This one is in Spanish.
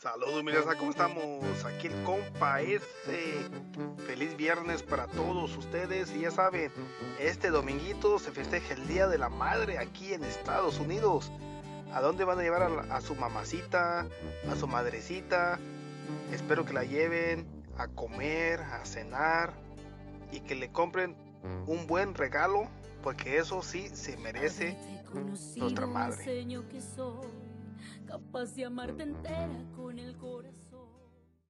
Saludos, mi raza, ¿cómo estamos? Aquí el compa ese. Feliz viernes para todos ustedes. Y ya saben, este dominguito se festeja el Día de la Madre aquí en Estados Unidos. ¿A dónde van a llevar a, a su mamacita, a su madrecita? Espero que la lleven a comer, a cenar y que le compren un buen regalo, porque eso sí se merece nuestra madre. Capaz de amarte entera con.